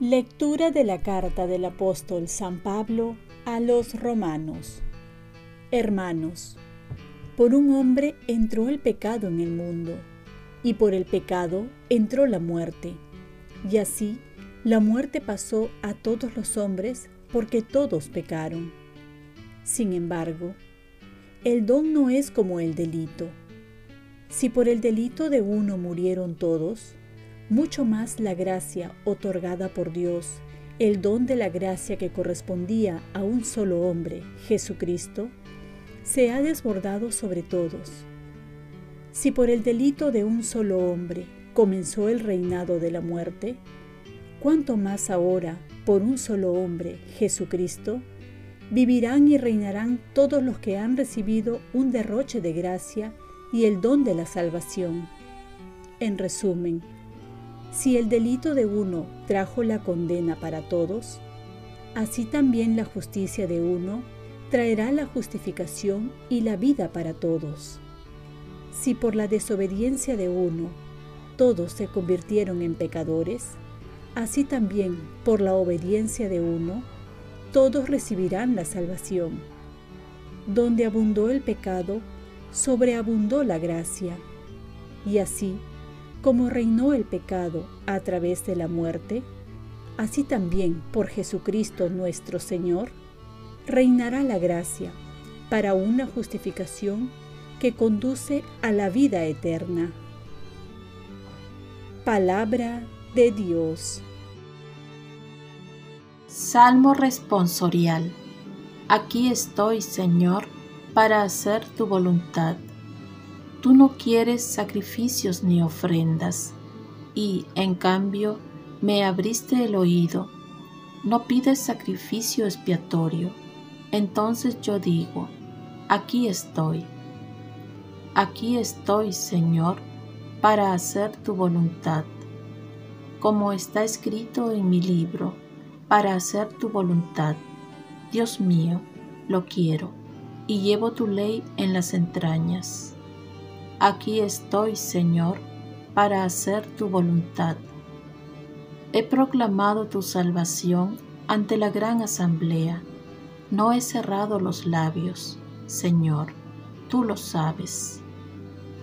Lectura de la carta del apóstol San Pablo a los romanos. Hermanos, por un hombre entró el pecado en el mundo, y por el pecado entró la muerte. Y así la muerte pasó a todos los hombres porque todos pecaron. Sin embargo, el don no es como el delito. Si por el delito de uno murieron todos, mucho más la gracia otorgada por Dios, el don de la gracia que correspondía a un solo hombre, Jesucristo, se ha desbordado sobre todos. Si por el delito de un solo hombre comenzó el reinado de la muerte, cuánto más ahora, por un solo hombre, Jesucristo, vivirán y reinarán todos los que han recibido un derroche de gracia y el don de la salvación. En resumen, si el delito de uno trajo la condena para todos, así también la justicia de uno traerá la justificación y la vida para todos. Si por la desobediencia de uno todos se convirtieron en pecadores, así también por la obediencia de uno todos recibirán la salvación. Donde abundó el pecado, sobreabundó la gracia. Y así, como reinó el pecado a través de la muerte, así también por Jesucristo nuestro Señor, reinará la gracia para una justificación que conduce a la vida eterna. Palabra de Dios. Salmo responsorial. Aquí estoy, Señor, para hacer tu voluntad. Tú no quieres sacrificios ni ofrendas, y, en cambio, me abriste el oído. No pides sacrificio expiatorio. Entonces yo digo, aquí estoy. Aquí estoy, Señor, para hacer tu voluntad. Como está escrito en mi libro, para hacer tu voluntad. Dios mío, lo quiero, y llevo tu ley en las entrañas. Aquí estoy, Señor, para hacer tu voluntad. He proclamado tu salvación ante la gran asamblea. No he cerrado los labios, Señor, tú lo sabes.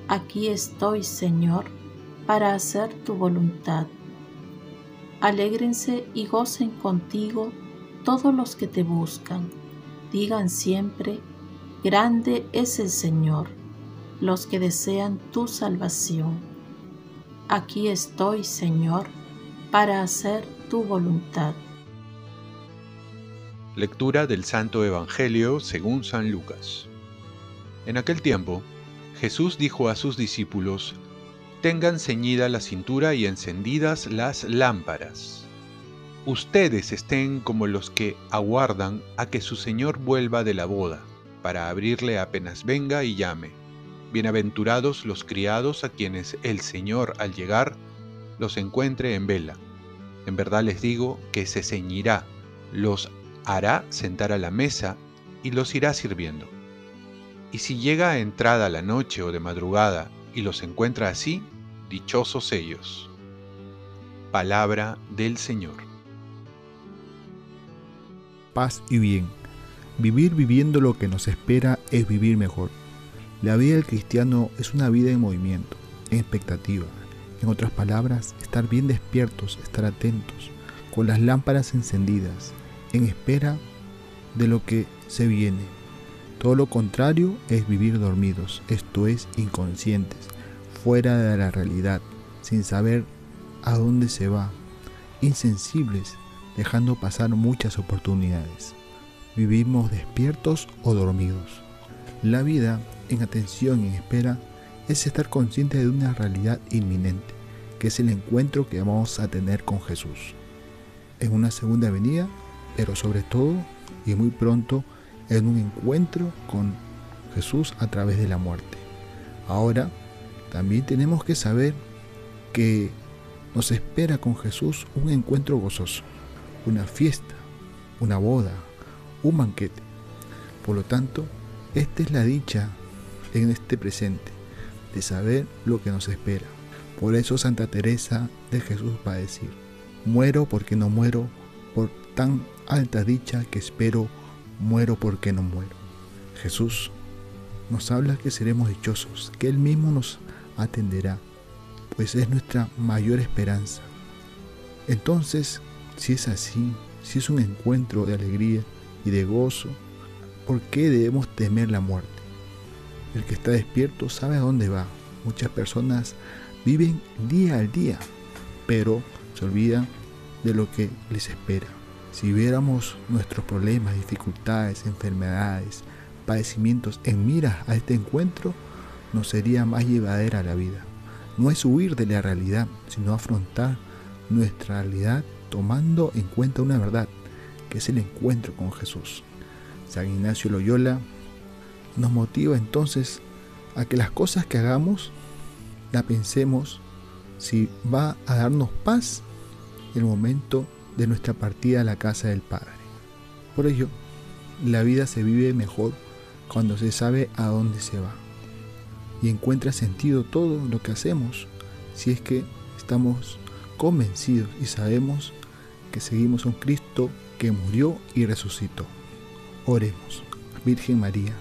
Aquí estoy, Señor, para hacer tu voluntad. Alégrense y gocen contigo todos los que te buscan. Digan siempre, grande es el Señor los que desean tu salvación. Aquí estoy, Señor, para hacer tu voluntad. Lectura del Santo Evangelio según San Lucas. En aquel tiempo, Jesús dijo a sus discípulos, Tengan ceñida la cintura y encendidas las lámparas. Ustedes estén como los que aguardan a que su Señor vuelva de la boda, para abrirle apenas venga y llame Bienaventurados los criados a quienes el Señor al llegar los encuentre en vela. En verdad les digo que se ceñirá, los hará sentar a la mesa y los irá sirviendo. Y si llega a entrada la noche o de madrugada y los encuentra así, dichosos ellos. Palabra del Señor. Paz y bien. Vivir viviendo lo que nos espera es vivir mejor. La vida del cristiano es una vida en movimiento, en expectativa. En otras palabras, estar bien despiertos, estar atentos, con las lámparas encendidas, en espera de lo que se viene. Todo lo contrario es vivir dormidos, esto es inconscientes, fuera de la realidad, sin saber a dónde se va, insensibles, dejando pasar muchas oportunidades. Vivimos despiertos o dormidos. La vida en atención y en espera es estar consciente de una realidad inminente, que es el encuentro que vamos a tener con Jesús. En una segunda venida, pero sobre todo y muy pronto en un encuentro con Jesús a través de la muerte. Ahora, también tenemos que saber que nos espera con Jesús un encuentro gozoso, una fiesta, una boda, un banquete. Por lo tanto, esta es la dicha en este presente, de saber lo que nos espera. Por eso Santa Teresa de Jesús va a decir, muero porque no muero, por tan alta dicha que espero, muero porque no muero. Jesús nos habla que seremos dichosos, que Él mismo nos atenderá, pues es nuestra mayor esperanza. Entonces, si es así, si es un encuentro de alegría y de gozo, ¿por qué debemos temer la muerte? El que está despierto sabe a dónde va. Muchas personas viven día al día, pero se olvidan de lo que les espera. Si viéramos nuestros problemas, dificultades, enfermedades, padecimientos en miras a este encuentro, nos sería más llevadera la vida. No es huir de la realidad, sino afrontar nuestra realidad tomando en cuenta una verdad, que es el encuentro con Jesús. San Ignacio Loyola nos motiva entonces a que las cosas que hagamos la pensemos si va a darnos paz el momento de nuestra partida a la casa del Padre. Por ello, la vida se vive mejor cuando se sabe a dónde se va y encuentra sentido todo lo que hacemos si es que estamos convencidos y sabemos que seguimos a un Cristo que murió y resucitó. Oremos, Virgen María,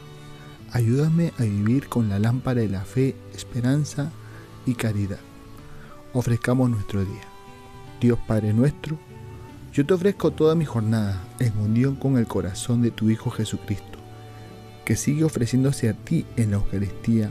ayúdame a vivir con la lámpara de la fe, esperanza y caridad. Ofrezcamos nuestro día. Dios Padre nuestro, yo te ofrezco toda mi jornada en unión con el corazón de tu Hijo Jesucristo, que sigue ofreciéndose a ti en la Eucaristía